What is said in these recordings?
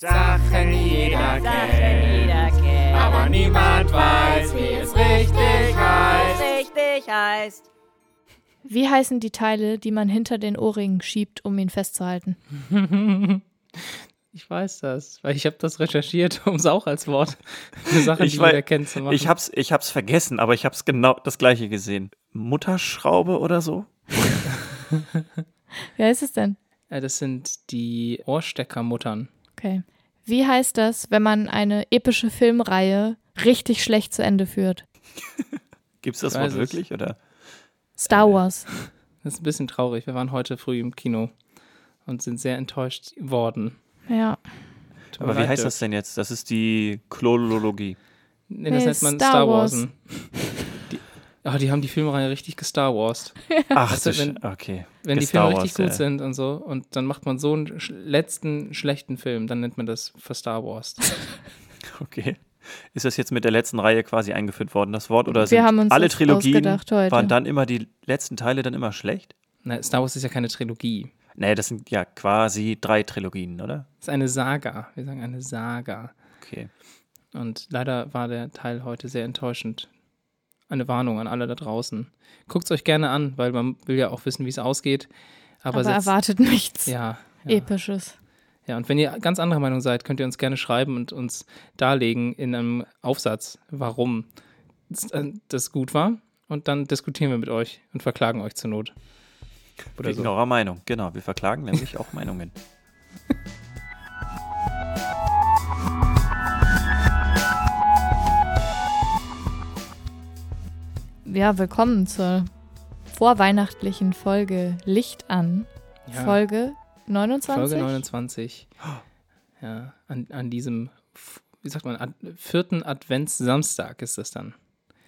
Sachen jeder kennt. jeder kennt. Aber niemand weiß, wie es richtig heißt. richtig heißt. Wie heißen die Teile, die man hinter den Ohrringen schiebt, um ihn festzuhalten? Ich weiß das, weil ich habe das recherchiert, um es auch als Wort für Sachen, Ich die wei- jeder kennt, zu machen. Ich hab's, ich hab's vergessen, aber ich hab's genau das gleiche gesehen. Mutterschraube oder so? Wie heißt es denn? Äh, das sind die Ohrsteckermuttern. Okay. Wie heißt das, wenn man eine epische Filmreihe richtig schlecht zu Ende führt? Gibt's das Ich Wort es. wirklich? Oder? Star Wars. Das ist ein bisschen traurig. Wir waren heute früh im Kino und sind sehr enttäuscht worden. Ja. Tut Aber wie heißt das denn jetzt? Das ist die Klolologie. Nee, das Nee, nennt man Star Star, Wars. Warsen. Die, oh, die haben die Filmreihe richtig gestar Warst. Ach, Weißt du, wenn- okay. Wenn die Filme richtig Wars, gut ja. sind und so, und dann macht man so einen sch letzten schlechten Film, dann nennt man das für Star Wars. Okay. Ist das jetzt mit der letzten Reihe quasi eingeführt worden, das Wort? Oder Wir sind haben uns alle Trilogien, waren dann immer die letzten Teile dann immer schlecht? Na, Star Wars ist ja keine Trilogie. Nee, das sind ja quasi drei Trilogien, oder? Das ist eine Saga. Wir sagen eine Saga. Okay. Und leider war der Teil heute sehr enttäuschend. Eine Warnung an alle da draußen. Guckt es euch gerne an, weil man will ja auch wissen, wie es ausgeht. Aber, Aber, setzt- erwartet nichts ja, ja. Episches. Ja, und wenn ihr ganz anderer Meinung seid, könnt ihr uns gerne schreiben und uns darlegen in einem Aufsatz, warum das, äh, das gut war. Und dann diskutieren wir mit euch und verklagen euch zur Not. Oder Wegen so. eurer Meinung. Genau, wir verklagen nämlich auch Meinungen. Ja, willkommen zur vorweihnachtlichen Folge Licht an. Ja, Folge 29. Folge 29. Ja, an, an diesem, wie sagt man, ad, vierten Adventssamstag ist das dann,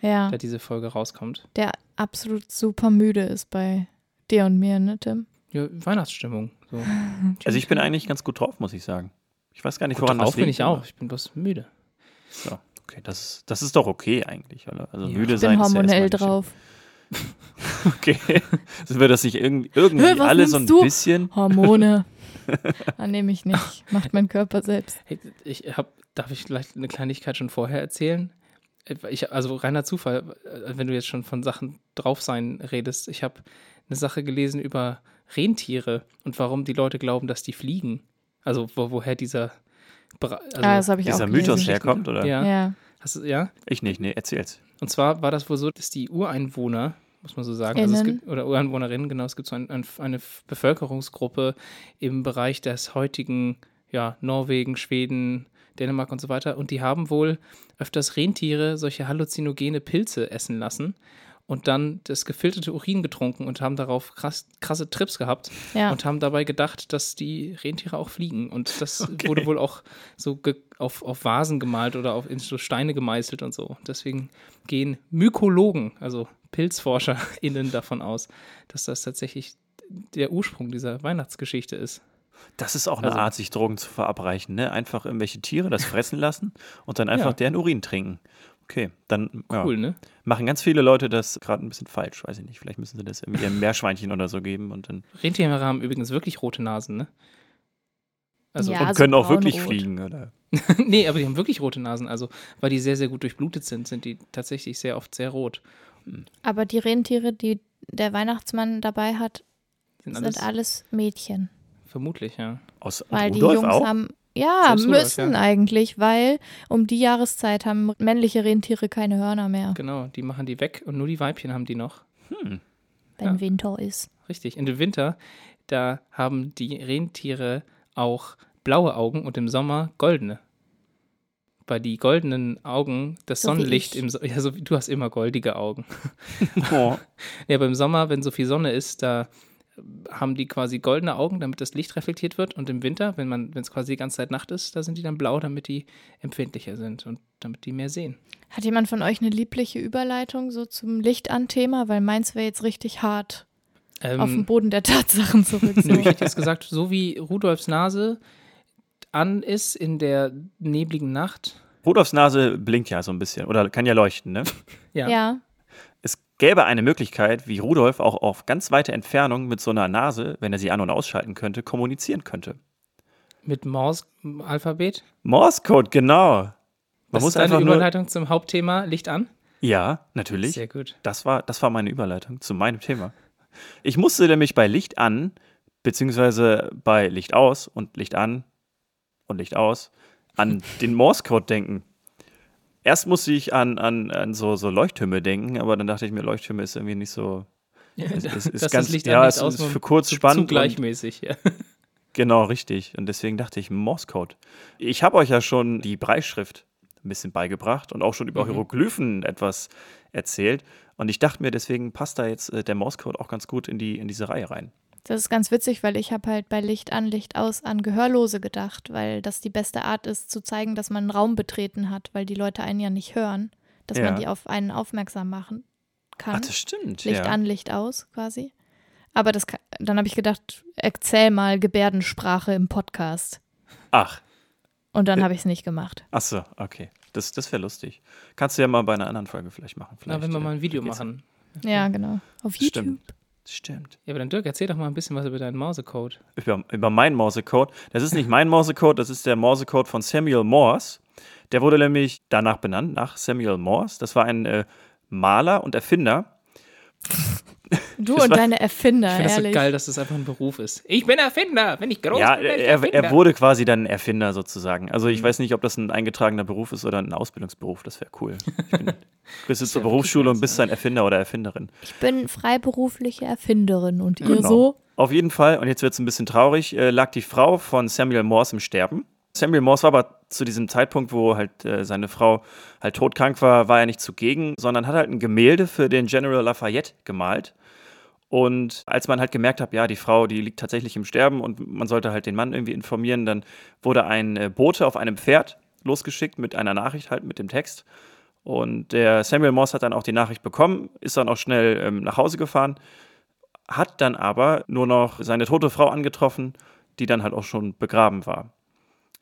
Ja, da diese Folge rauskommt. der absolut super müde ist bei dir und mir, ne, Tim? Ja, Weihnachtsstimmung. So. Also ich bin eigentlich ganz gut drauf, muss ich sagen. Ich weiß gar nicht, Gut woran drauf das liegt. bin ich auch. Ich bin bloß müde. So, okay, das ist, das ist doch okay eigentlich, oder? Also Ja. müde Ich sein bin ist ja hormonell erstmal drauf. nicht schlimm. Okay. Sind wir das nicht irgendwie, irgendwie was alle so ein du? bisschen? Hormone. Annehme ich nicht. Macht mein Körper selbst. Hey, ich hab, darf ich vielleicht eine Kleinigkeit schon vorher erzählen? Ich, also reiner Zufall, äh, wenn du jetzt schon von Sachen drauf sein redest. Ich habe eine Sache gelesen über Rentiere und warum die Leute glauben, dass die fliegen. Also wo, woher dieser also, ah, das habe ich Dieser auch Mythos herkommt, oder? Ja. Ja. Hast du, ja. Ich nicht, nee, erzähl's. Und zwar war das wohl so, dass die Ureinwohner, muss man so sagen, also es Innen. gibt, oder Ureinwohnerinnen, genau, es gibt so ein, ein, eine Bevölkerungsgruppe im Bereich des heutigen, ja, Norwegen, Schweden, Dänemark und so weiter. Und die haben wohl öfters Rentiere solche halluzinogene Pilze essen lassen und dann das gefilterte Urin getrunken und haben darauf krass, krasse Trips gehabt Ja. und haben dabei gedacht, dass die Rentiere auch fliegen. Und das wurde wohl auch so auf, auf Vasen gemalt oder auf in so Steine gemeißelt und so. Deswegen gehen Mykologen, also PilzforscherInnen davon aus, dass das tatsächlich der Ursprung dieser Weihnachtsgeschichte ist. Das ist auch eine Also- Art, sich Drogen zu verabreichen, ne? Einfach irgendwelche Tiere das fressen lassen und dann einfach Ja. deren Urin trinken. Okay, dann ja, Cool, ne? machen ganz viele Leute das gerade ein bisschen falsch, weiß ich nicht. Vielleicht müssen sie das irgendwie ihrem Meerschweinchen oder so geben und dann Rentiere haben übrigens wirklich rote Nasen, ne? Also, Ja. und so können auch wirklich braunrot. fliegen, oder? nee, aber die haben wirklich rote Nasen. Also, weil die sehr, sehr gut durchblutet sind, sind die tatsächlich sehr oft sehr rot. Aber die Rentiere, die der Weihnachtsmann dabei hat, Sind alles, sind alles Mädchen. vermutlich, ja. Aus Weil die Rudolf Jungs auch? haben. Ja, müssen ja. eigentlich, weil um die Jahreszeit haben männliche Rentiere keine Hörner mehr, Genau, die machen die weg und nur die Weibchen haben die noch. Hm. wenn Ja. Winter ist. Richtig. In dem Winter, da haben die Rentiere auch blaue Augen und im Sommer goldene. Weil die goldenen Augen das So Sonnenlicht ich. im so ja, so wie du hast immer goldige Augen. Oh. Ja, aber im Sommer, wenn so viel Sonne ist, da haben die quasi goldene Augen, damit das Licht reflektiert wird. Und im Winter, wenn man, wenn es quasi die ganze Zeit Nacht ist, da sind die dann blau, damit die empfindlicher sind und damit die mehr sehen. Hat jemand von euch eine liebliche Überleitung so zum Licht an Thema? Weil meins wäre jetzt richtig hart Ähm, auf den Boden der Tatsachen zurück. Ich hätte jetzt gesagt, so wie Rudolfs Nase an ist in der nebligen Nacht. Rudolfs Nase blinkt ja so ein bisschen oder kann ja leuchten, ne? Ja. Ja, Es gäbe eine Möglichkeit, wie Rudolf auch auf ganz weite Entfernung mit so einer Nase, wenn er sie an- und ausschalten könnte, kommunizieren könnte. Mit Morse-Alphabet? Morse-Code, genau. Man Das muss ist nur. Überleitung zum Hauptthema Licht an? Ja, natürlich. Sehr gut. Das war, das war meine Überleitung zu meinem Thema. Ich musste nämlich bei Licht an, beziehungsweise bei Licht aus und Licht an und Licht aus, an den Morse-Code denken. Erst musste ich an, an, an so, so Leuchttürme denken, aber dann dachte ich mir, Leuchttürme ist irgendwie nicht so. Es, es ist Das ganz, Licht ja, es ist für kurz zu, spannend. Zu und- gleichmäßig, ja. Genau, richtig. Und deswegen dachte ich, Morse-Code. Ich habe euch ja schon die Breitschrift ein bisschen beigebracht und auch schon über Mhm. Hieroglyphen etwas erzählt. Und ich dachte mir, deswegen passt da jetzt äh, der Morse-Code auch ganz gut in, die, in diese Reihe rein. Das ist ganz witzig, weil ich habe halt bei Licht an, Licht aus an Gehörlose gedacht, weil das die beste Art ist, zu zeigen, dass man einen Raum betreten hat, weil die Leute einen ja nicht hören, dass Ja. man die auf einen aufmerksam machen kann. Ach, das stimmt. Licht ja. an, Licht aus quasi. Aber das, dann habe ich gedacht, erzähl mal Gebärdensprache im Podcast. Ach, Und dann habe ich es nicht gemacht. ach so, okay. Das, das wäre lustig. Kannst du ja mal bei einer anderen Folge vielleicht machen. Na, Vielleicht, wenn wir äh, mal ein Video machen. Ja, genau. Auf YouTube. Stimmt. Stimmt. Ja, aber dann Dirk, erzähl doch mal ein bisschen was über deinen Mausecode. Über, über meinen Morsecode. Das ist nicht mein Morsecode, das ist der Morsecode von Samuel Morse. Der wurde nämlich danach benannt, nach Samuel Morse. Das war ein äh, Maler und Erfinder. Du Das und war- deine Erfinder, Ich finde das so geil, dass das einfach ein Beruf ist. Ich bin Erfinder. Wenn ich groß ja, bin, ich er, er wurde quasi dann Erfinder sozusagen. Also ich Mhm. weiß nicht, ob das ein eingetragener Beruf ist oder ein Ausbildungsberuf. Das wäre cool. Ich bin, du bist jetzt zur ja Berufsschule und bist ja. ein Erfinder oder Erfinderin. Ich bin freiberufliche Erfinderin und ihr Genau. so? Auf jeden Fall, und jetzt wird es ein bisschen traurig, äh, lag die Frau von Samuel Morse im Sterben. Samuel Morse war aber zu diesem Zeitpunkt, wo halt äh, seine Frau halt todkrank war, war er nicht zugegen, sondern hat halt ein Gemälde für den General Lafayette gemalt. Und als man halt gemerkt hat, ja, die Frau, die liegt tatsächlich im Sterben und man sollte halt den Mann irgendwie informieren, dann wurde ein äh, Bote auf einem Pferd losgeschickt mit einer Nachricht halt mit dem Text. Und der Samuel Morse hat dann auch die Nachricht bekommen, ist dann auch schnell ähm, nach Hause gefahren, hat dann aber nur noch seine tote Frau angetroffen, die dann halt auch schon begraben war.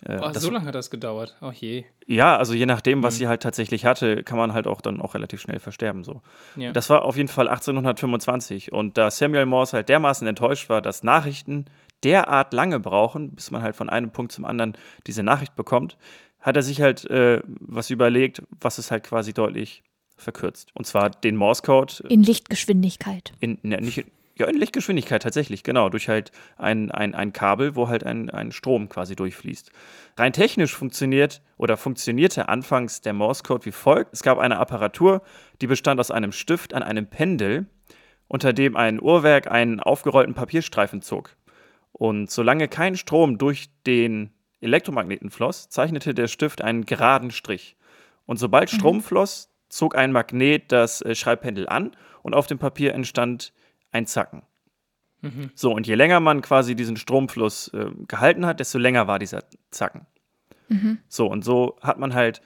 Äh, das- so lange hat das gedauert. Oh je. ja, also je nachdem, was Mhm. sie halt tatsächlich hatte, kann man halt auch dann auch relativ schnell versterben. So. Ja. Das war auf jeden Fall 1825. Und da Samuel Morse halt dermaßen enttäuscht war, dass Nachrichten derart lange brauchen, bis man halt von einem Punkt zum anderen diese Nachricht bekommt, hat er sich halt äh, was überlegt, was es halt quasi deutlich verkürzt. Und zwar den Morse-Code In Lichtgeschwindigkeit. in, ne, nicht, in- ja, in Lichtgeschwindigkeit tatsächlich, genau, durch halt ein, ein, ein Kabel, wo halt ein, ein Strom quasi durchfließt. Rein technisch funktioniert oder funktionierte anfangs der Morse-Code wie folgt. Es gab eine Apparatur, die bestand aus einem Stift an einem Pendel, unter dem ein Uhrwerk einen aufgerollten Papierstreifen zog. Und solange kein Strom durch den Elektromagneten floss, zeichnete der Stift einen geraden Strich. Und sobald Strom floss, zog ein Magnet das äh, Schreibpendel an und auf dem Papier entstand ein Zacken. Mhm. So, und je länger man quasi diesen Stromfluss äh, gehalten hat, desto länger war dieser Zacken. So, und so hat man halt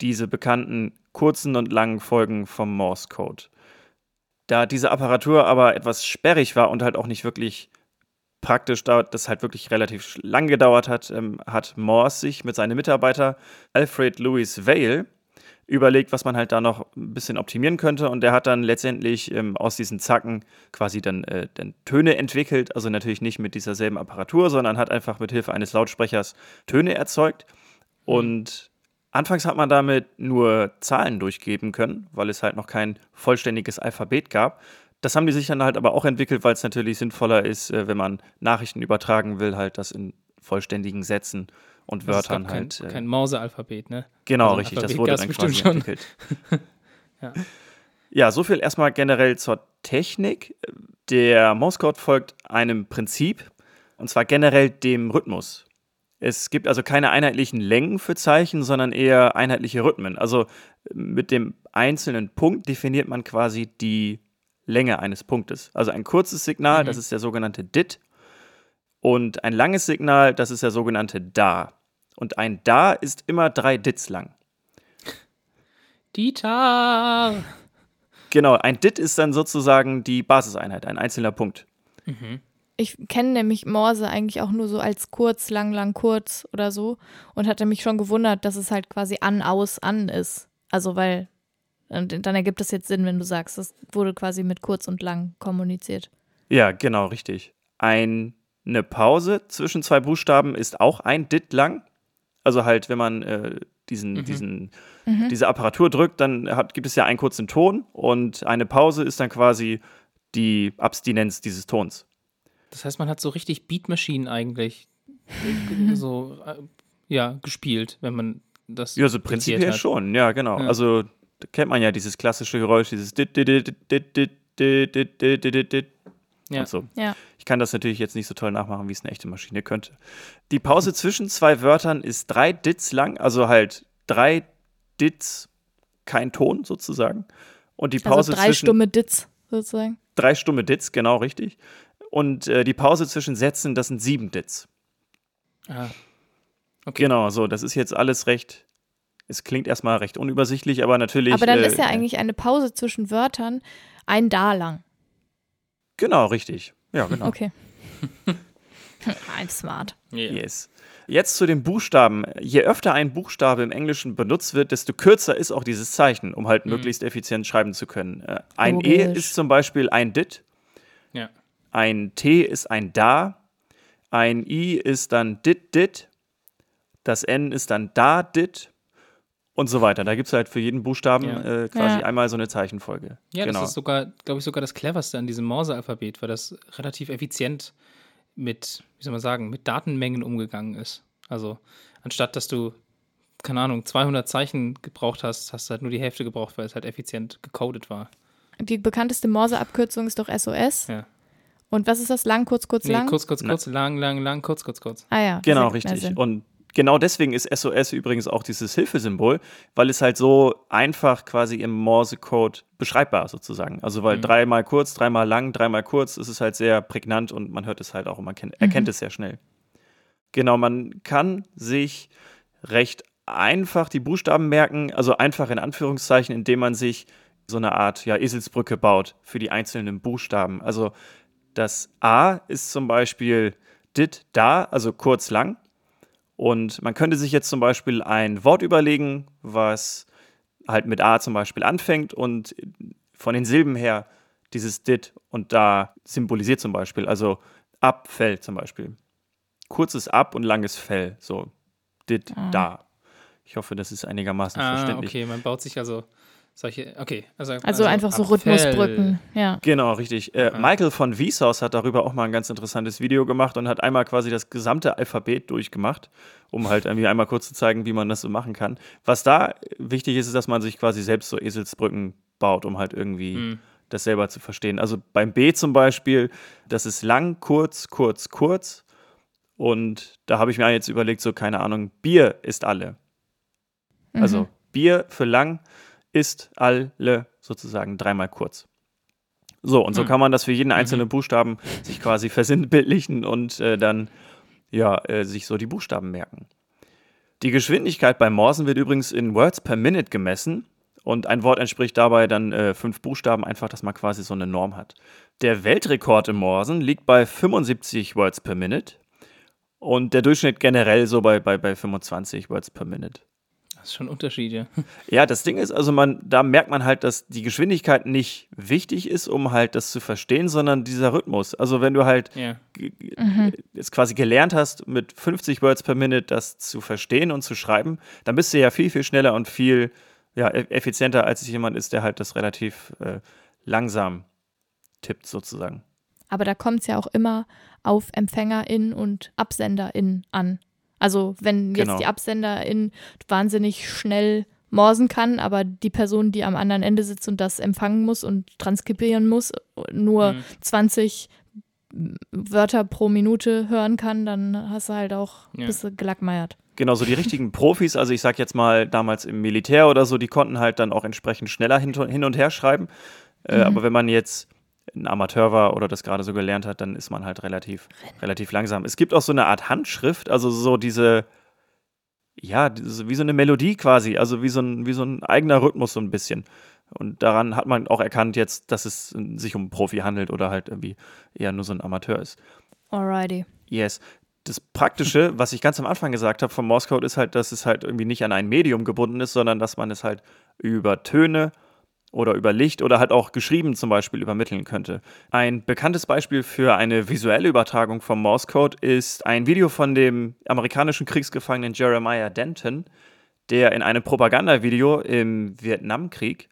diese bekannten kurzen und langen Folgen vom Morse-Code. Da diese Apparatur aber etwas sperrig war und halt auch nicht wirklich praktisch, da das halt wirklich relativ lang gedauert hat, ähm, hat Morse sich mit seinem Mitarbeiter Alfred Louis Vail überlegt, was man halt da noch ein bisschen optimieren könnte. Und der hat dann letztendlich ähm, aus diesen Zacken quasi dann, äh, dann Töne entwickelt. Also natürlich nicht mit dieser selben Apparatur, sondern hat einfach mit Hilfe eines Lautsprechers Töne erzeugt. Und anfangs hat man damit nur Zahlen durchgeben können, weil es halt noch kein vollständiges Alphabet gab. Das haben die sich dann halt aber auch entwickelt, weil es natürlich sinnvoller ist, äh, wenn man Nachrichten übertragen will, halt das in vollständigen Sätzen und Das glaub, Wörtern kein, halt. äh, kein Mausealphabet, ne? Genau, Also richtig. Das Alphabet wurde gab's dann bestimmt quasi schon. entwickelt. Ja. ja, so viel erstmal generell zur Technik. Der Morse-Code folgt einem Prinzip, und zwar generell dem Rhythmus. Es gibt also keine einheitlichen Längen für Zeichen, sondern eher einheitliche Rhythmen. Also mit dem einzelnen Punkt definiert man quasi die Länge eines Punktes. Also ein kurzes Signal, Mhm. das ist der sogenannte DIT. Und ein langes Signal, das ist der sogenannte DA. Und ein DA ist immer drei Dits lang. Dieter! Genau, ein DIT ist dann sozusagen die Basiseinheit, ein einzelner Punkt. Ich kenne nämlich Morse eigentlich auch nur so als kurz, lang, lang, kurz oder so und hatte mich schon gewundert, dass es halt quasi an, aus, an ist. Also weil, und dann ergibt es jetzt Sinn, wenn du sagst, das wurde quasi mit kurz und lang kommuniziert. Ja, genau, richtig. Ein Eine Pause zwischen zwei Buchstaben ist auch ein Dit lang. Also halt, wenn man äh, diesen, Mhm. diesen, diese Apparatur drückt, dann hat, gibt es ja einen kurzen Ton und eine Pause ist dann quasi die Abstinenz dieses Tons. Das heißt, man hat so richtig Beatmaschinen eigentlich so, äh, ja, gespielt, wenn man das Ja, so prinzipiell hat. schon, ja, genau. Ja. Also da kennt man ja dieses klassische Geräusch, dieses dit, dit, dit, dit, dit, dit, dit, dit, dit, dit, dit Ja. und so. Ja. Ich kann das natürlich jetzt nicht so toll nachmachen, wie es eine echte Maschine könnte. Die Pause zwischen zwei Wörtern ist drei Dits lang, also halt drei Dits, kein Ton sozusagen. Und die Pause Also drei zwischen stumme Dits sozusagen. drei stumme Dits, genau richtig. Und äh, die Pause zwischen Sätzen, das sind sieben Dits. Ah. Okay. Genau, so, das ist jetzt alles recht. Es klingt erstmal recht unübersichtlich, aber natürlich. Aber dann äh, ist ja eigentlich eine Pause zwischen Wörtern ein Da lang. Genau, richtig. Ja, genau. Okay. I'm smart. Yeah. Yes. Jetzt zu den Buchstaben. Je öfter ein Buchstabe im Englischen benutzt wird, desto kürzer ist auch dieses Zeichen, um halt möglichst effizient schreiben zu können. Äh, ein E Logisch. ist zum Beispiel ein Dit, Ja. ein T ist ein Da, ein I ist dann Dit Dit, das N ist dann Da Dit und so weiter. Da gibt es halt für jeden Buchstaben Ja. äh, quasi Ja. einmal so eine Zeichenfolge. Ja, genau. das ist sogar, glaube ich, sogar das cleverste an diesem Morse-Alphabet, weil das relativ effizient mit, wie soll man sagen, mit Datenmengen umgegangen ist. Also, anstatt dass du, keine Ahnung, 200 Zeichen gebraucht hast, hast du halt nur die Hälfte gebraucht, weil es halt effizient gecodet war. Die bekannteste Morse-Abkürzung ist doch SOS. Ja. Und was ist das? Lang, kurz, kurz, Nee, lang? kurz, kurz, kurz, lang, lang, lang, kurz, kurz, kurz. ah ja. Genau, richtig. Und genau deswegen ist SOS übrigens auch dieses Hilfesymbol, weil es halt so einfach quasi im Morse-Code beschreibbar sozusagen. Also weil dreimal kurz, dreimal lang, dreimal kurz, ist es halt sehr prägnant und man hört es halt auch und man kennt, erkennt es sehr schnell. Genau, man kann sich recht einfach die Buchstaben merken, also einfach in Anführungszeichen, indem man sich so eine Art ja, Eselsbrücke baut für die einzelnen Buchstaben. Also das A ist zum Beispiel dit, da, also kurz lang. Und man könnte sich jetzt zum Beispiel ein Wort überlegen, was halt mit A zum Beispiel anfängt und von den Silben her dieses dit und da symbolisiert zum Beispiel. Also ab, Fell zum Beispiel. Kurzes Ab und langes Fell. So dit, da. Ich hoffe, das ist einigermaßen Ah, verständlich. okay, man baut sich also solche, okay. Also, Also, einfach so Abfell. Rhythmusbrücken. Ja. Genau, richtig. Äh, Michael von Vsauce hat darüber auch mal ein ganz interessantes Video gemacht und hat einmal quasi das gesamte Alphabet durchgemacht, um halt irgendwie einmal kurz zu zeigen, wie man das so machen kann. Was da wichtig ist, ist, dass man sich quasi selbst so Eselsbrücken baut, um halt irgendwie Mhm. das selber zu verstehen. Also beim B zum Beispiel, das ist lang, kurz, kurz, kurz. Und da habe ich mir jetzt überlegt, so keine Ahnung, Bier ist alle. Also Bier für lang ist alle sozusagen dreimal kurz. So, und so Hm. kann man das für jeden einzelnen Buchstaben sich quasi versinnbildlichen und äh, dann ja, äh, sich so die Buchstaben merken. Die Geschwindigkeit beim Morsen wird übrigens in Words per Minute gemessen und ein Wort entspricht dabei dann äh, fünf Buchstaben, einfach, dass man quasi so eine Norm hat. Der Weltrekord im Morsen liegt bei 75 Words per Minute und der Durchschnitt generell so bei, bei, bei 25 Words per Minute. Das ist schon ein Unterschied, ja. Ja, das Ding ist, also man, da merkt man halt, dass die Geschwindigkeit nicht wichtig ist, um halt das zu verstehen, sondern dieser Rhythmus. Also wenn du halt Ja. g- jetzt quasi gelernt hast, mit 50 Words per Minute das zu verstehen und zu schreiben, dann bist du ja viel, viel schneller und viel ja, e- effizienter, als jemand ist, der halt das relativ äh, langsam tippt, sozusagen. Aber da kommt es ja auch immer auf EmpfängerInnen und AbsenderInnen an. Also wenn jetzt Genau. die AbsenderIn wahnsinnig schnell morsen kann, aber die Person, die am anderen Ende sitzt und das empfangen muss und transkribieren muss, nur Mhm. 20 Wörter pro Minute hören kann, dann hast du halt auch Ja. ein bisschen gelackmeiert. Genau, so die richtigen Profis, also ich sag jetzt mal damals im Militär oder so, die konnten halt dann auch entsprechend schneller hin, hin und her schreiben. Äh, aber wenn man jetzt ein Amateur war oder das gerade so gelernt hat, dann ist man halt relativ, relativ langsam. Es gibt auch so eine Art Handschrift, also so diese, ja, diese, wie so eine Melodie quasi, also wie so, ein, wie so ein eigener Rhythmus so ein bisschen. Und daran hat man auch erkannt jetzt, dass es sich um einen Profi handelt oder halt irgendwie eher nur so ein Amateur ist. Alrighty. Yes. Das Praktische, was ich ganz am Anfang gesagt habe vom Morse Code, ist halt, dass es halt irgendwie nicht an ein Medium gebunden ist, sondern dass man es halt über Töne oder über Licht oder halt auch geschrieben zum Beispiel übermitteln könnte. Ein bekanntes Beispiel für eine visuelle Übertragung vom Morse Code ist ein Video von dem amerikanischen Kriegsgefangenen Jeremiah Denton, der in einem Propagandavideo im Vietnamkrieg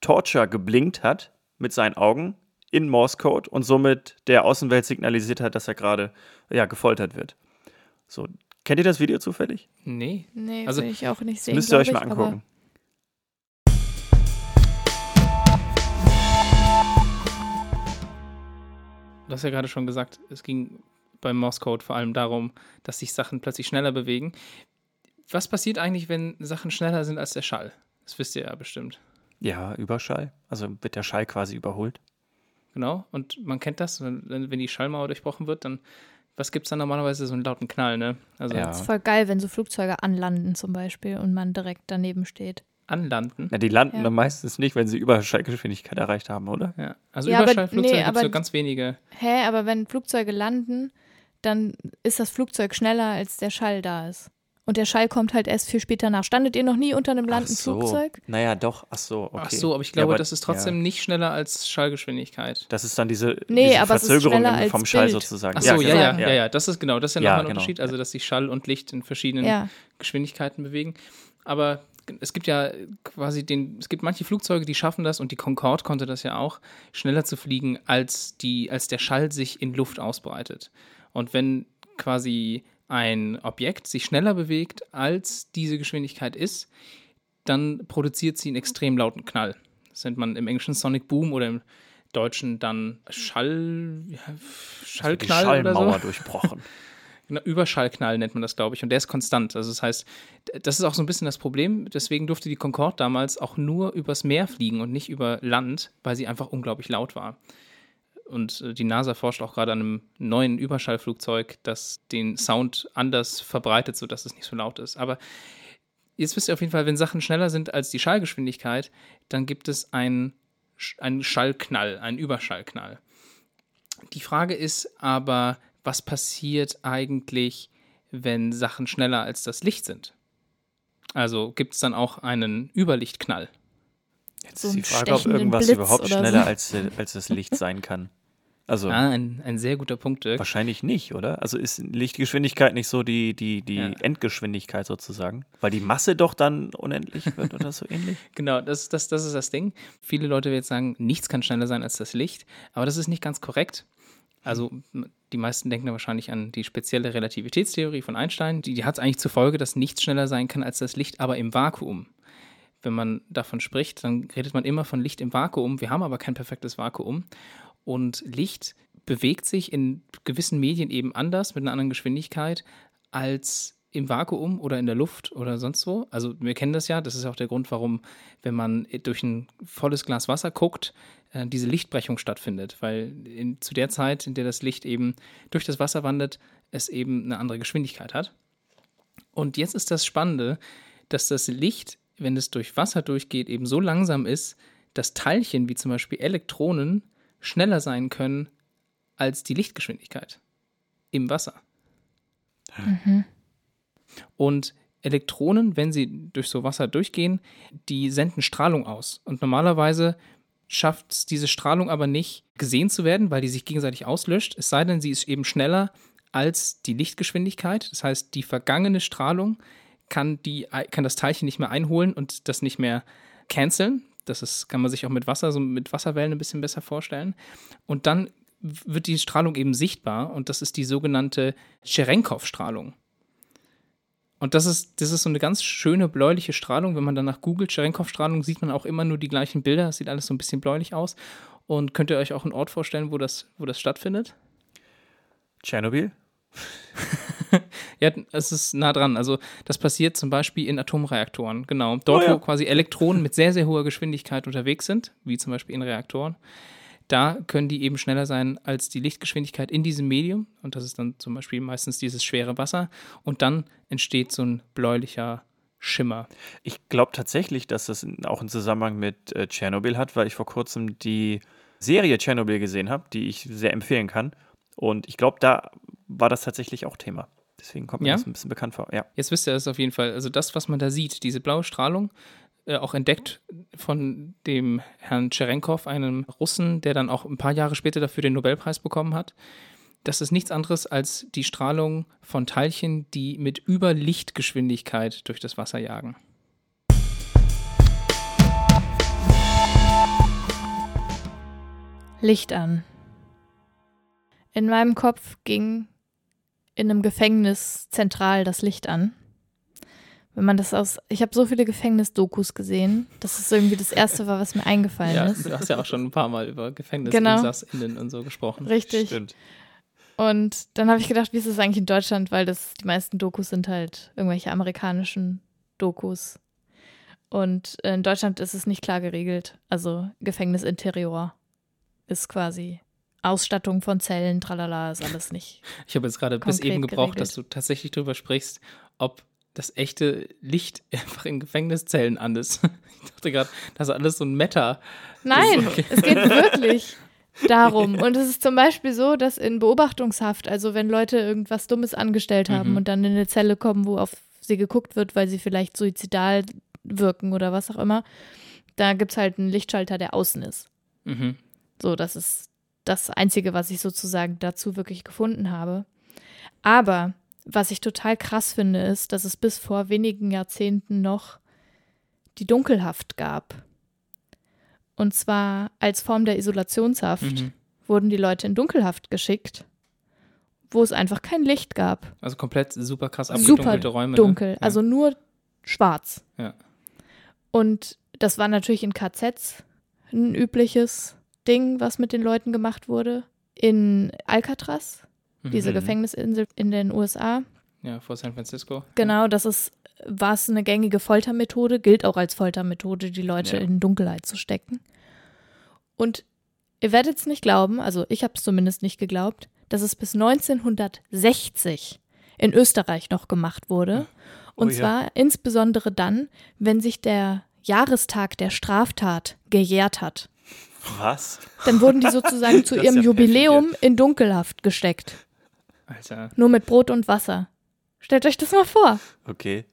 Torture geblinkt hat mit seinen Augen in Morse Code und somit der Außenwelt signalisiert hat, dass er gerade ja, gefoltert wird. So, kennt ihr das Video zufällig? Nee. Nee, Also, will ich auch nicht sehen. Müsst ihr euch mal angucken. Du hast ja gerade schon gesagt, es ging beim Morse Code vor allem darum, dass sich Sachen plötzlich schneller bewegen. Was passiert eigentlich, wenn Sachen schneller sind als der Schall? Das wisst ihr ja bestimmt. Ja, Überschall. Also wird der Schall quasi überholt. Genau. Und man kennt das, wenn, die Schallmauer durchbrochen wird, dann, was gibt es dann normalerweise? So einen lauten Knall, ne? Also Ja. Das ist voll geil, wenn so Flugzeuge anlanden zum Beispiel und man direkt daneben steht. Anlanden. Na, die landen Ja. dann meistens nicht, wenn sie Überschallgeschwindigkeit erreicht haben, oder? Ja. Also Ja, Überschallflugzeuge nee, gibt es so ganz wenige. Hä, aber wenn Flugzeuge landen, dann ist das Flugzeug schneller, als der Schall da ist. Und der Schall kommt halt erst viel später nach. Standet ihr noch nie unter einem landenden Ach so. Flugzeug? Naja, doch. Ach so, okay. Ach so, aber ich Ja, glaube, aber- das ist trotzdem ja. nicht schneller als Schallgeschwindigkeit. Das ist dann diese, Nee, diese aber es ist Verzögerung vom Schall Bild. sozusagen. Ach so, ja, ja, genau. ja, ja, das ist genau, das ist ja Ja, nochmal ein genau. Unterschied, also dass sich Schall und Licht in verschiedenen Ja. Geschwindigkeiten bewegen. Aber es gibt ja quasi den, es gibt manche Flugzeuge, die schaffen das und die Concorde konnte das ja auch, schneller zu fliegen, als die, als der Schall sich in Luft ausbreitet. Und wenn quasi ein Objekt sich schneller bewegt, als diese Geschwindigkeit ist, dann produziert sie einen extrem lauten Knall. Das nennt man im Englischen Sonic Boom oder im Deutschen dann Schall, ja, die Schallknall oder so. Schallmauer durchbrochen. Überschallknall nennt man das, glaube ich. Und der ist konstant. Also das heißt, das ist auch so ein bisschen das Problem. Deswegen durfte die Concorde damals auch nur übers Meer fliegen und nicht über Land, weil sie einfach unglaublich laut war. Und äh, die NASA forscht auch gerade an einem neuen Überschallflugzeug, das den Sound anders verbreitet, sodass es nicht so laut ist. Aber jetzt wisst ihr auf jeden Fall, wenn Sachen schneller sind als die Schallgeschwindigkeit, dann gibt es einen, einen Schallknall, einen Überschallknall. Die Frage ist aber, was passiert eigentlich, wenn Sachen schneller als das Licht sind? Also gibt es dann auch einen Überlichtknall? Jetzt So ist die Frage, ob irgendwas Blitz überhaupt schneller so. als, äh, als das Licht sein kann. Also Ah, ein, ein sehr guter Punkt, Dirk. wahrscheinlich nicht, oder? Also ist Lichtgeschwindigkeit nicht so die, die, die Ja. Endgeschwindigkeit sozusagen? Weil die Masse doch dann unendlich wird oder so ähnlich? Genau, das, das, das ist das Ding. Viele Leute werden jetzt sagen, nichts kann schneller sein als das Licht, aber das ist nicht ganz korrekt. Also die meisten denken da wahrscheinlich an die spezielle Relativitätstheorie von Einstein. Die, die hat eigentlich zur Folge, dass nichts schneller sein kann als das Licht, aber im Vakuum. Wenn man davon spricht, dann redet man immer von Licht im Vakuum. Wir haben aber kein perfektes Vakuum. Und Licht bewegt sich in gewissen Medien eben anders, mit einer anderen Geschwindigkeit, als im Vakuum oder in der Luft oder sonst wo. Also wir kennen das ja, das ist auch der Grund, warum, wenn man durch ein volles Glas Wasser guckt, äh, diese Lichtbrechung stattfindet, weil in, zu der Zeit, in der das Licht eben durch das Wasser wandert, es eben eine andere Geschwindigkeit hat. Und jetzt ist das Spannende, dass das Licht, wenn es durch Wasser durchgeht, eben so langsam ist, dass Teilchen wie zum Beispiel Elektronen schneller sein können als die Lichtgeschwindigkeit im Wasser. Und Elektronen, wenn sie durch so Wasser durchgehen, die senden Strahlung aus. Und normalerweise schafft es diese Strahlung aber nicht gesehen zu werden, weil die sich gegenseitig auslöscht, es sei denn, sie ist eben schneller als die Lichtgeschwindigkeit. Das heißt, die vergangene Strahlung kann, die, kann das Teilchen nicht mehr einholen und das nicht mehr canceln. Das ist, kann man sich auch mit Wasser, so mit Wasserwellen ein bisschen besser vorstellen. Und dann wird die Strahlung eben sichtbar und das ist die sogenannte Cherenkov-Strahlung. Und das ist, das ist so eine ganz schöne bläuliche Strahlung. Wenn man danach googelt, Cherenkov-Strahlung, sieht man auch immer nur die gleichen Bilder. Es sieht alles so ein bisschen bläulich aus. Und könnt ihr euch auch einen Ort vorstellen, wo das, wo das stattfindet? Tschernobyl? Ja, es ist nah dran. Also das passiert zum Beispiel in Atomreaktoren. Genau. Dort, Oh ja. wo quasi Elektronen mit sehr, sehr hoher Geschwindigkeit unterwegs sind, wie zum Beispiel in Reaktoren, da können die eben schneller sein als die Lichtgeschwindigkeit in diesem Medium. Und das ist dann zum Beispiel meistens dieses schwere Wasser. Und dann entsteht so ein bläulicher Schimmer. Ich glaube tatsächlich, dass das auch einen Zusammenhang mit äh, Tschernobyl hat, weil ich vor kurzem die Serie Tschernobyl gesehen habe, die ich sehr empfehlen kann. Und ich glaube, da war das tatsächlich auch Thema. Deswegen kommt mir Ja? das ein bisschen bekannt vor. Ja. Jetzt wisst ihr das auf jeden Fall. Also das, was man da sieht, diese blaue Strahlung, äh, auch entdeckt von dem Herrn Cherenkov, einem Russen, der dann auch ein paar Jahre später dafür den Nobelpreis bekommen hat. Das ist nichts anderes als die Strahlung von Teilchen, die mit Überlichtgeschwindigkeit durch das Wasser jagen. Licht an. In meinem Kopf ging in einem Gefängnis zentral das Licht an. Wenn man das aus. Ich habe so viele Gefängnisdokus gesehen, dass es irgendwie das erste war, was mir eingefallen Ja, ist. du hast ja auch schon ein paar Mal über Genau. GefängnisinsassInnen und so gesprochen. Richtig. Stimmt. Und dann habe ich gedacht, wie ist das eigentlich in Deutschland, weil das die meisten Dokus sind halt irgendwelche amerikanischen Dokus. Und in Deutschland ist es nicht klar geregelt. Also Gefängnisinterior ist quasi Ausstattung von Zellen, tralala, ist alles nicht. Ich habe jetzt gerade bis eben gebraucht, geregelt. dass du tatsächlich darüber sprichst, ob das echte Licht einfach in Gefängniszellen an ist. Ich dachte gerade, das ist alles so ein Meta. Nein, okay. es geht wirklich darum. Und es ist zum Beispiel so, dass in Beobachtungshaft, also wenn Leute irgendwas Dummes angestellt haben Mhm. und dann in eine Zelle kommen, wo auf sie geguckt wird, weil sie vielleicht suizidal wirken oder was auch immer, da gibt es halt einen Lichtschalter, der außen ist. Mhm. So, das ist das Einzige, was ich sozusagen dazu wirklich gefunden habe. Aber was ich total krass finde, ist, dass es bis vor wenigen Jahrzehnten noch die Dunkelhaft gab. Und zwar als Form der Isolationshaft Mhm. wurden die Leute in Dunkelhaft geschickt, wo es einfach kein Licht gab. Also komplett super krass Super abgedunkelte Räume. Dunkel, Ne? Ja. also nur schwarz. Ja. Und das war natürlich in KZs ein übliches Ding, was mit den Leuten gemacht wurde. In Alcatraz, diese Mhm. Gefängnisinsel in den USA, Ja, vor San Francisco. genau, das ist, war es eine gängige Foltermethode, gilt auch als Foltermethode, die Leute Ja. in Dunkelheit zu stecken. Und ihr werdet es nicht glauben, also ich habe es zumindest nicht geglaubt, dass es bis 1960 in Österreich noch gemacht wurde. Und Oh ja. zwar insbesondere dann, wenn sich der Jahrestag der Straftat gejährt hat. Was? Dann wurden die sozusagen zu ihrem ja Jubiläum in Dunkelhaft gesteckt. Alter. Nur mit Brot und Wasser. Stellt euch das mal vor. Okay.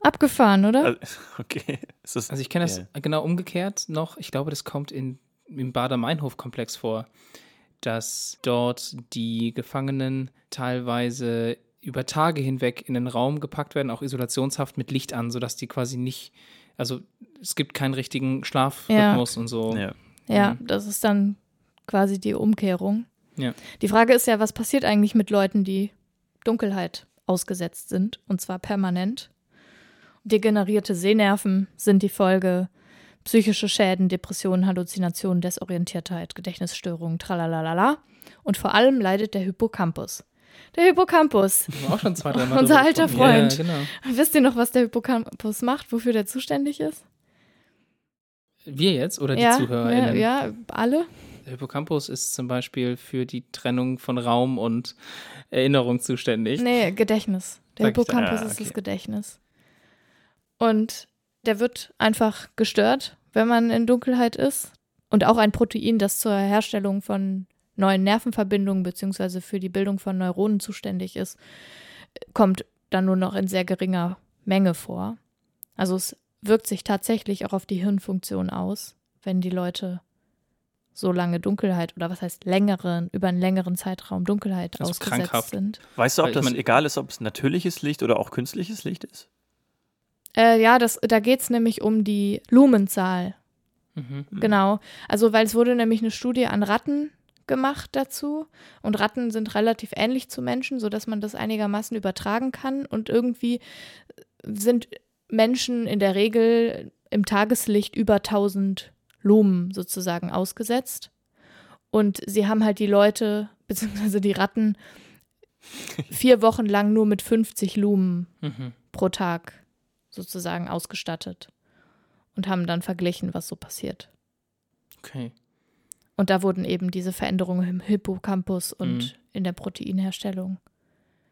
Abgefahren, oder? Also, okay. Also ich kenne das Ja. genau umgekehrt noch. Ich glaube, das kommt in, im Bader-Meinhof-Komplex vor, dass dort die Gefangenen teilweise über Tage hinweg in den Raum gepackt werden, auch isolationshaft mit Licht an, sodass die quasi nicht, also es gibt keinen richtigen Schlafrhythmus und so. ja. Ja, Mhm. das ist dann quasi die Umkehrung. Ja. Die Frage ist ja, was passiert eigentlich mit Leuten, die Dunkelheit ausgesetzt sind, und zwar permanent? Degenerierte Sehnerven sind die Folge, psychische Schäden, Depressionen, Halluzinationen, Desorientiertheit, Gedächtnisstörungen, tralalala. Und vor allem leidet der Hippocampus. Der Hippocampus. Auch schon zwei, drei Mal Unser alter. Freund. Ja, genau. Wisst ihr noch, was der Hippocampus macht, wofür der zuständig ist? Wir jetzt oder die ja, ZuhörerInnen? ja, ja, alle. Der Hippocampus ist zum Beispiel für die Trennung von Raum und Erinnerung zuständig. Nee, Gedächtnis. Der Sag ich da. Hippocampus Ah, ist okay. das Gedächtnis. Und der wird einfach gestört, wenn man in Dunkelheit ist. Und auch ein Protein, das zur Herstellung von neuen Nervenverbindungen beziehungsweise für die Bildung von Neuronen zuständig ist, kommt dann nur noch in sehr geringer Menge vor. Also es wirkt sich tatsächlich auch auf die Hirnfunktion aus, wenn die Leute so lange Dunkelheit oder was heißt längeren, über einen längeren Zeitraum Dunkelheit Also ausgesetzt krankhaft. sind. Weißt du, ob das mein- egal ist, ob es natürliches Licht oder auch künstliches Licht ist? Äh, ja, das, da geht es nämlich um die Lumenzahl. Mhm. Genau. Also, weil es wurde nämlich eine Studie an Ratten gemacht dazu. Und Ratten sind relativ ähnlich zu Menschen, sodass man das einigermaßen übertragen kann. Und irgendwie sind Menschen in der Regel im Tageslicht über 1000 Lumen sozusagen ausgesetzt. Und sie haben halt die Leute, beziehungsweise die Ratten, vier Wochen lang nur mit 50 Lumen Mhm. pro Tag sozusagen ausgestattet und haben dann verglichen, was so passiert. Okay. Und da wurden eben diese Veränderungen im Hippocampus und Mhm. in der Proteinherstellung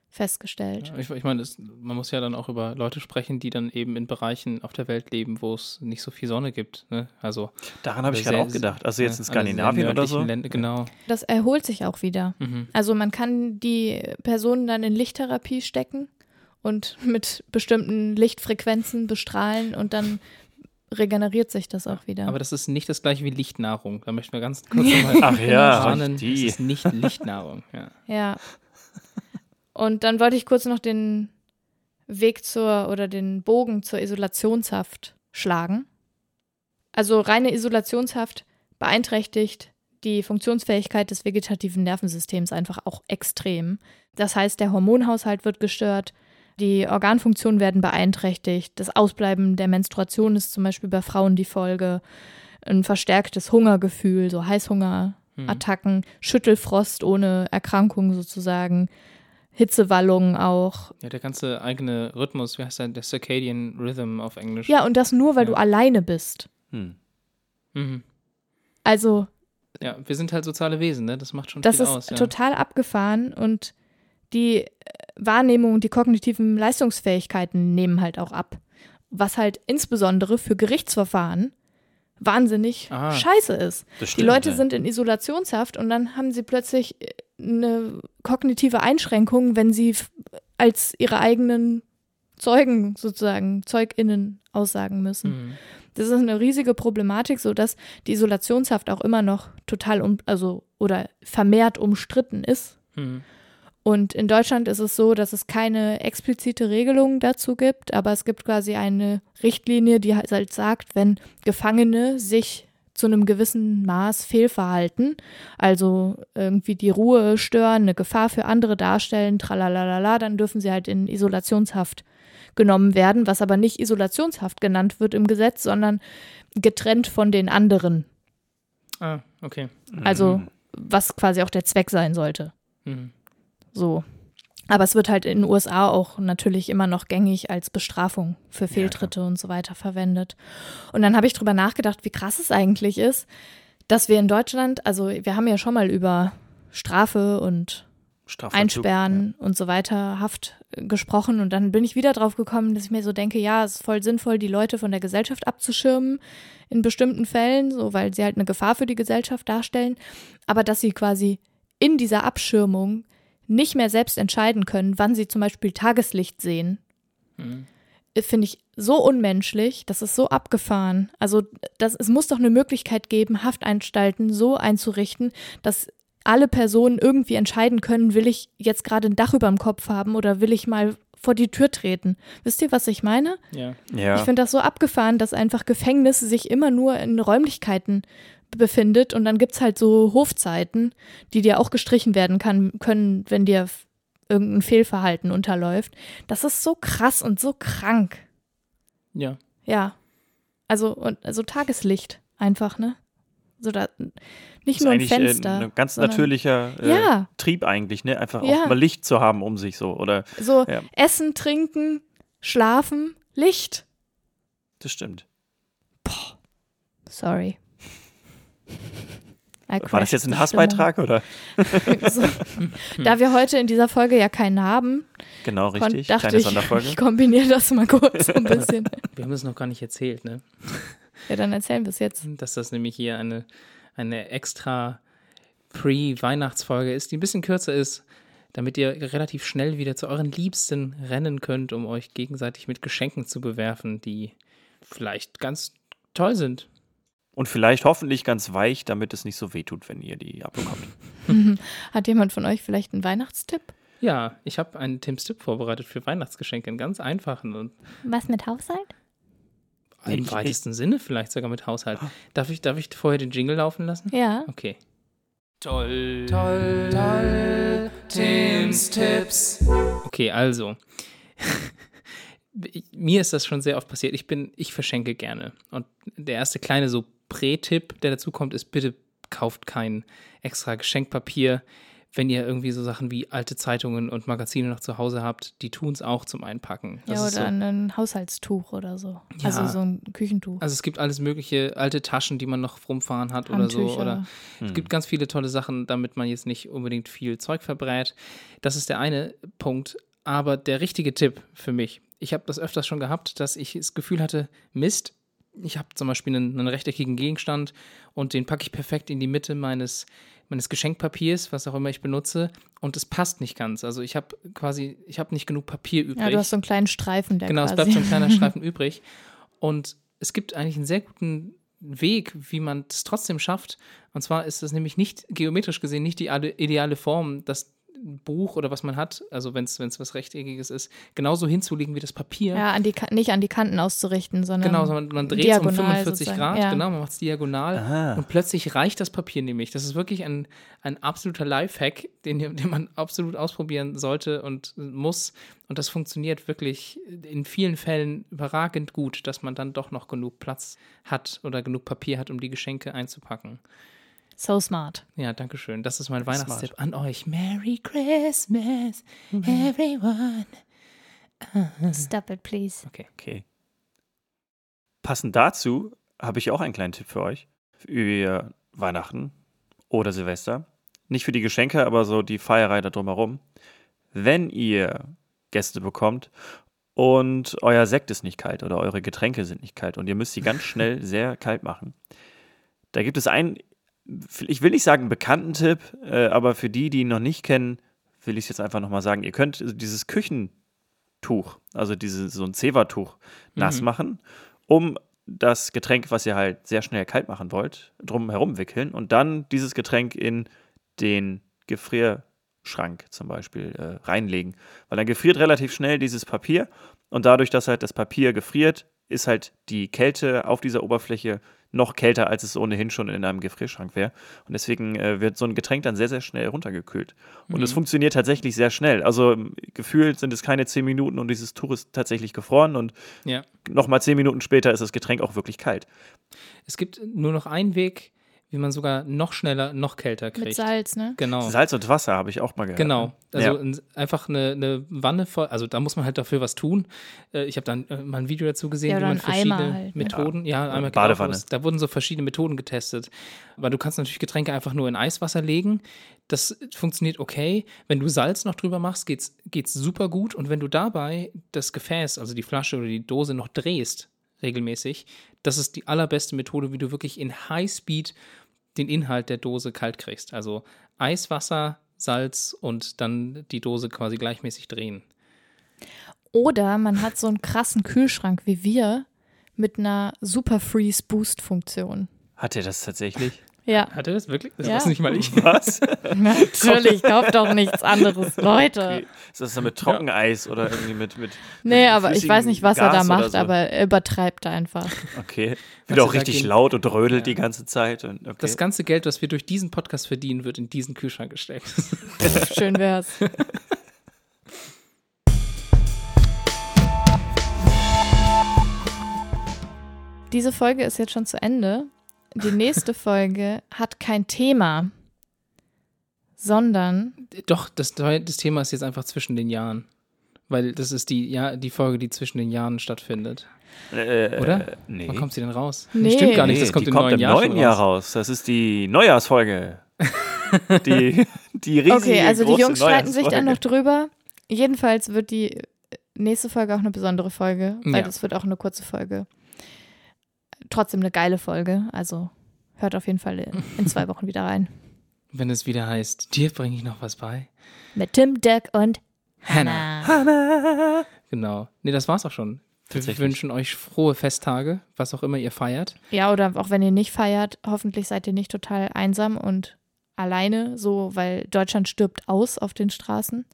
festgestellt. Ja, ich, ich meine, man muss ja dann auch über Leute sprechen, die dann eben in Bereichen auf der Welt leben, wo es nicht so viel Sonne gibt. Ne? Also Daran habe ich gerade auch gedacht. Also jetzt in ja, alle sehr Skandinavien oder so? Länder, genau. Das erholt sich auch wieder. Mhm. Also man kann die Personen dann in Lichttherapie stecken und mit bestimmten Lichtfrequenzen bestrahlen und dann regeneriert sich das auch wieder. Aber das ist nicht das gleiche wie Lichtnahrung. Da möchten wir ganz kurz mal Ach ja, warnen. Das ist nicht Lichtnahrung. Ja. Ja. Und dann wollte ich kurz noch den Weg zur oder den Bogen zur Isolationshaft schlagen. Also reine Isolationshaft beeinträchtigt die Funktionsfähigkeit des vegetativen Nervensystems einfach auch extrem. Das heißt, der Hormonhaushalt wird gestört, die Organfunktionen werden beeinträchtigt, das Ausbleiben der Menstruation ist zum Beispiel bei Frauen die Folge, ein verstärktes Hungergefühl, so Heißhungerattacken, Schüttelfrost ohne Erkrankung sozusagen, Hitzewallungen auch. ja, der ganze eigene Rhythmus, wie heißt der, der Circadian Rhythm auf Englisch. Ja, und das nur, weil Ja. du alleine bist. Hm. Mhm. Also, Ja, wir sind halt soziale Wesen, ne? Das macht schon das viel ist aus. Ja. total abgefahren und die äh, Wahrnehmung und die kognitiven Leistungsfähigkeiten nehmen halt auch ab. Was halt insbesondere für Gerichtsverfahren wahnsinnig Ah. scheiße ist. Das Die stimmt, Leute ja. sind in Isolationshaft und dann haben sie plötzlich äh, eine kognitive Einschränkung, wenn sie als ihre eigenen Zeugen sozusagen, ZeugInnen aussagen müssen. Mhm. Das ist eine riesige Problematik, sodass die Isolationshaft auch immer noch total um, also oder vermehrt umstritten ist. Mhm. Und in Deutschland ist es so, dass es keine explizite Regelung dazu gibt, aber es gibt quasi eine Richtlinie, die halt sagt, wenn Gefangene sich zu einem gewissen Maß fehlverhalten, also irgendwie die Ruhe stören, eine Gefahr für andere darstellen, tralalala, dann dürfen sie halt in Isolationshaft genommen werden, was aber nicht Isolationshaft genannt wird im Gesetz, sondern getrennt von den anderen. Ah, okay. Also Mhm. was quasi auch der Zweck sein sollte. Mhm. So. Aber es wird halt in den USA auch natürlich immer noch gängig als Bestrafung für Fehltritte und so weiter verwendet. Und dann habe ich drüber nachgedacht, wie krass es eigentlich ist, dass wir in Deutschland, also wir haben ja schon mal über Strafe und Einsperren und so weiter, Haft äh, gesprochen. Und dann bin ich wieder drauf gekommen, dass ich mir so denke, ja, es ist voll sinnvoll, die Leute von der Gesellschaft abzuschirmen in bestimmten Fällen, so weil sie halt eine Gefahr für die Gesellschaft darstellen. Aber dass sie quasi in dieser Abschirmung nicht mehr selbst entscheiden können, wann sie zum Beispiel Tageslicht sehen, Mhm. äh, finde ich so unmenschlich, das ist so abgefahren. Also das, es muss doch eine Möglichkeit geben, Haftanstalten so einzurichten, dass alle Personen irgendwie entscheiden können, will ich jetzt gerade ein Dach über dem Kopf haben oder will ich mal vor die Tür treten. Wisst ihr, was ich meine? Ja. Ja. Ich finde das so abgefahren, dass einfach Gefängnis sich immer nur in Räumlichkeiten befindet und dann gibt's halt so Hofzeiten, die dir auch gestrichen werden kann, können, wenn dir irgendein Fehlverhalten unterläuft. Das ist so krass und so krank. Ja. Ja. Also, und, also Tageslicht einfach, ne? So da, nicht ist nur ein äh, Fenster. ein ganz sondern- natürlicher äh, Ja. Trieb eigentlich, ne? Einfach Ja. auch mal Licht zu haben um sich so. Oder So Ja. Essen, Trinken, Schlafen, Licht. das stimmt. Sorry. War das jetzt ein Hassbeitrag oder? So. Da wir heute in dieser Folge ja keinen haben, Genau, richtig. dachte Kleine ich, Sonderfolge. ich kombiniere das mal kurz so ein bisschen. Wir haben es noch gar nicht erzählt, ne? Ja, dann erzählen wir es jetzt. Dass das nämlich hier eine, eine extra Pre-Weihnachtsfolge ist, die ein bisschen kürzer ist, damit ihr relativ schnell wieder zu euren Liebsten rennen könnt, um euch gegenseitig mit Geschenken zu bewerfen, die vielleicht ganz toll sind. Und vielleicht hoffentlich ganz weich, damit es nicht so wehtut, wenn ihr die abbekommt. Hat jemand von euch vielleicht einen Weihnachtstipp? Ja, ich habe einen Tim's Tipp vorbereitet für Weihnachtsgeschenke, einen ganz einfachen und Was mit Haushalt? im Ich- weitesten Sinne vielleicht sogar mit Haushalt. Darf ich, darf ich vorher den Jingle laufen lassen? Ja. Okay. Toll, toll, toll, Tims Tipps. Okay, also. Mir ist das schon sehr oft passiert. Ich bin, ich verschenke gerne. Und der erste kleine so Prä-Tipp, der dazu kommt, ist bitte kauft kein extra Geschenkpapier. Wenn ihr irgendwie so Sachen wie alte Zeitungen und Magazine noch zu Hause habt, die tun es auch zum Einpacken. Das ja, oder so, ein Haushaltstuch oder so. Ja. Also so ein Küchentuch. also es gibt alles mögliche alte Taschen, die man noch rumfahren hat oder so. Handtücher. Oder Es gibt ganz viele tolle Sachen, damit man jetzt nicht unbedingt viel Zeug verbrät. Das ist der eine Punkt. Aber der richtige Tipp für mich, ich habe das öfters schon gehabt, dass ich das Gefühl hatte, Mist, ich habe zum Beispiel einen, einen rechteckigen Gegenstand und den packe ich perfekt in die Mitte meines, meines Geschenkpapiers, was auch immer ich benutze, und es passt nicht ganz. Also ich habe quasi, ich habe nicht genug Papier übrig. Ja, du hast so einen kleinen Streifen, der Genau, es quasi. bleibt so ein kleiner Streifen übrig. Und es gibt eigentlich einen sehr guten Weg, wie man es trotzdem schafft. Und zwar ist es nämlich nicht geometrisch gesehen nicht die ideale Form, dass Buch oder was man hat, also wenn es was Rechteckiges ist, genauso hinzulegen wie das Papier. Ja, an die, nicht an die Kanten auszurichten, sondern. Genau, sondern man dreht es um 45 Grad, ja. genau, man macht es diagonal Aha. und plötzlich reicht das Papier nämlich. Das ist wirklich ein, ein absoluter Lifehack, den, den man absolut ausprobieren sollte und muss. Und das funktioniert wirklich in vielen Fällen überragend gut, dass man dann doch noch genug Platz hat oder genug Papier hat, um die Geschenke einzupacken. So smart. Ja, danke schön. Das ist mein Weihnachtstipp an euch. Merry Christmas, everyone. Stop it, please. Okay. okay. Passend dazu habe ich auch einen kleinen Tipp für euch. Für Weihnachten oder Silvester. Nicht für die Geschenke, aber so die Feierei da drumherum. Wenn ihr Gäste bekommt und euer Sekt ist nicht kalt oder eure Getränke sind nicht kalt und ihr müsst sie ganz schnell sehr kalt machen. Da gibt es einen ich will nicht sagen bekannten Tipp, äh, aber für die, die ihn noch nicht kennen, will ich es jetzt einfach nochmal sagen. Ihr könnt dieses Küchentuch, also diese, so ein Zewa-Tuch, nass mhm. machen, um das Getränk, was ihr halt sehr schnell kalt machen wollt, drum herum wickeln und dann dieses Getränk in den Gefrierschrank zum Beispiel äh, reinlegen. Weil dann gefriert relativ schnell dieses Papier und dadurch, dass halt das Papier gefriert, ist halt die Kälte auf dieser Oberfläche noch kälter, als es ohnehin schon in einem Gefrierschrank wäre. Und deswegen äh, wird so ein Getränk dann sehr, sehr schnell runtergekühlt. Und mhm. es funktioniert tatsächlich sehr schnell. Also gefühlt sind es keine zehn Minuten und dieses Tuch ist tatsächlich gefroren und ja. nochmal zehn Minuten später ist das Getränk auch wirklich kalt. Es gibt nur noch einen Weg, wie man sogar noch schneller, noch kälter kriegt. Mit Salz, ne? Genau. Salz und Wasser habe ich auch mal gehört. Genau. Also ja. einfach eine, eine, Wanne voll, also da muss man halt dafür was tun. Äh, ich habe dann äh, mal ein Video dazu gesehen, ja, wie man verschiedene halt, ne? Methoden, ja, ja einmal Badewanne. Genau, da wurden so verschiedene Methoden getestet. Weil du kannst natürlich Getränke einfach nur in Eiswasser legen. Das funktioniert okay. Wenn du Salz noch drüber machst, geht's, geht's super gut. Und wenn du dabei das Gefäß, also die Flasche oder die Dose noch drehst, regelmäßig, das ist die allerbeste Methode, wie du wirklich in Highspeed den Inhalt der Dose kalt kriegst. Also Eiswasser, Salz und dann die Dose quasi gleichmäßig drehen. Oder man hat so einen krassen Kühlschrank wie wir mit einer Super Freeze Boost Funktion. Hat er das tatsächlich? Ja. Hat er das wirklich? Das ja. weiß nicht mal ich. Was? Natürlich, kauft doch nichts anderes, Leute. Okay. Ist das dann mit Trockeneis ja. oder irgendwie mit, mit Nee, aber ich weiß nicht, was Gas er da macht, so. aber er übertreibt einfach. Okay. Wird auch richtig laut und rödelt ja. die ganze Zeit. Und, okay. Das ganze Geld, was wir durch diesen Podcast verdienen, wird in diesen Kühlschrank gesteckt. Schön wär's. Diese Folge ist jetzt schon zu Ende die nächste Folge hat kein Thema, sondern. Doch, das, das Thema ist jetzt einfach zwischen den Jahren. Weil das ist die, ja, die Folge, die zwischen den Jahren stattfindet. Äh, Oder? Äh, nee. Wann kommt sie denn raus? Nee. Stimmt gar nicht, das kommt, die im, kommt neuen im Jahr neuen Jahr raus. raus. Das ist die Neujahrsfolge. die, die riesige, Okay, also die Jungs streiten sich dann noch drüber. Jedenfalls wird die nächste Folge auch eine besondere Folge, weil ja. das wird auch eine kurze Folge trotzdem eine geile Folge. Also hört auf jeden Fall in, in zwei Wochen wieder rein. Wenn es wieder heißt, dir bringe ich noch was bei. Mit Tim, Dirk und Hannah. Hannah. Genau. Nee, das war's auch schon. Wir wünschen euch frohe Festtage, was auch immer ihr feiert. Ja, oder auch wenn ihr nicht feiert, hoffentlich seid ihr nicht total einsam und alleine, so, weil Deutschland stirbt aus auf den Straßen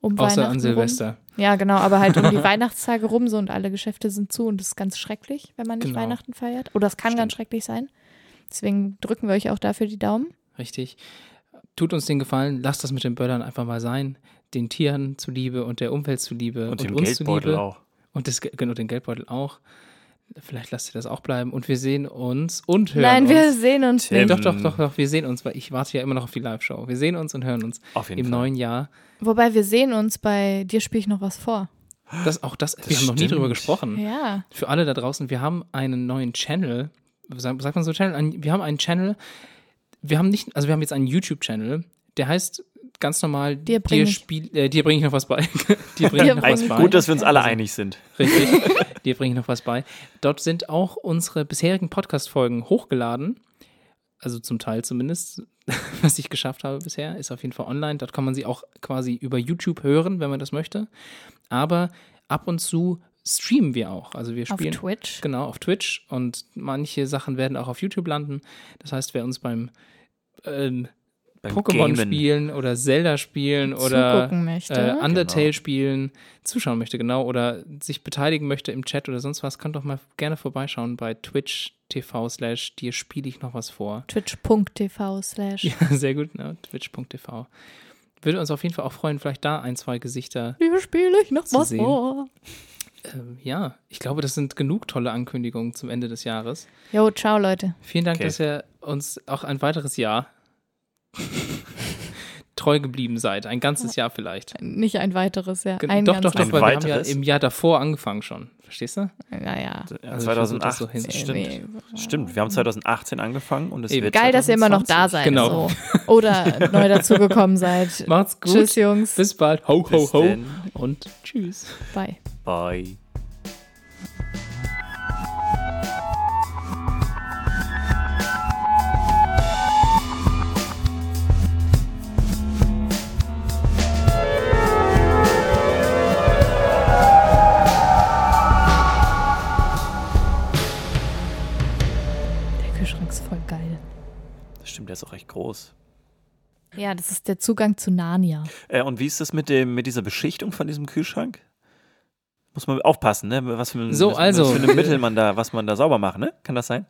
um Außer Weihnachten an Silvester. Rum. Ja, genau, aber halt um die Weihnachtstage rum so und alle Geschäfte sind zu und das ist ganz schrecklich, wenn man nicht genau. Weihnachten feiert. Oder es kann Stimmt. ganz schrecklich sein. Deswegen drücken wir euch auch dafür die Daumen. Richtig. Tut uns den Gefallen, lasst das mit den Böllern einfach mal sein. Den Tieren zuliebe und der Umwelt zuliebe und, und dem uns Geldbeutel zuliebe. auch. Und das, genau, den Geldbeutel auch. Vielleicht lasst ihr das auch bleiben. Und wir sehen uns und hören Nein, uns. Nein, wir sehen uns nicht. Doch, doch, doch, doch, wir sehen uns, weil ich warte ja immer noch auf die Live-Show. Wir sehen uns und hören uns im Fall. neuen Jahr. Wobei wir sehen uns bei dir spiele ich noch was vor. Das, auch das, das wir haben noch nie drüber gesprochen. Ja. Für alle da draußen, wir haben einen neuen Channel. Sagt, sagt man so Channel? Wir haben einen Channel. Wir haben nicht, also wir haben jetzt einen YouTube-Channel, der heißt ganz normal, dir bringe ich, äh, dir bring ich noch was bei. dir bringe ich noch was bei. Gut, dass wir uns alle einig sind. Richtig. dir bringe ich noch was bei. Dort sind auch unsere bisherigen Podcast-Folgen hochgeladen. Also zum Teil zumindest, was ich geschafft habe bisher, ist auf jeden Fall online. Dort kann man sie auch quasi über YouTube hören, wenn man das möchte. Aber ab und zu streamen wir auch. Also wir Auf spielen Twitch. genau auf Twitch und manche Sachen werden auch auf YouTube landen. Das heißt, wer uns beim ähm, Beim Pokémon spielen oder Zelda spielen oder äh, Undertale Genau. spielen, zuschauen möchte, genau, oder sich beteiligen möchte im Chat oder sonst was, könnt doch mal gerne vorbeischauen bei Twitch TV slash dir spiele ich noch was vor. Twitch.tv slash. Ja, sehr gut, ne? Twitch.tv. Würde uns auf jeden Fall auch freuen, vielleicht da ein, zwei Gesichter. Hier spiele ich noch was sehen. vor. Ähm, ja, ich glaube, das sind genug tolle Ankündigungen zum Ende des Jahres. Jo, ciao, Leute. Vielen Dank, Okay. dass ihr uns auch ein weiteres Jahr treu geblieben seid. Ein ganzes Jahr vielleicht. Nicht ein weiteres, ja. Gen- Ein doch, doch, doch, Ein weil wir haben ja weiteres? im Jahr davor angefangen schon. Verstehst du? Naja. Ja, Also ich versuch das 2008. so hin- stimmt. Nee. Stimmt, wir haben 2018 angefangen und es Eben. wird Geil, dass ihr immer noch da 2020. seid. Genau. So. Oder neu dazugekommen seid. Macht's gut. Tschüss, Jungs. Bis bald. Ho, ho, ho. Und tschüss. Bye. Bye. Groß. Ja, das ist der Zugang zu Narnia. Äh, und wie ist das mit, dem, mit dieser Beschichtung von diesem Kühlschrank? Muss man aufpassen, ne? Was für, ein- So, was, also. was für ein Mittel man da, was man da sauber macht, ne? Kann das sein?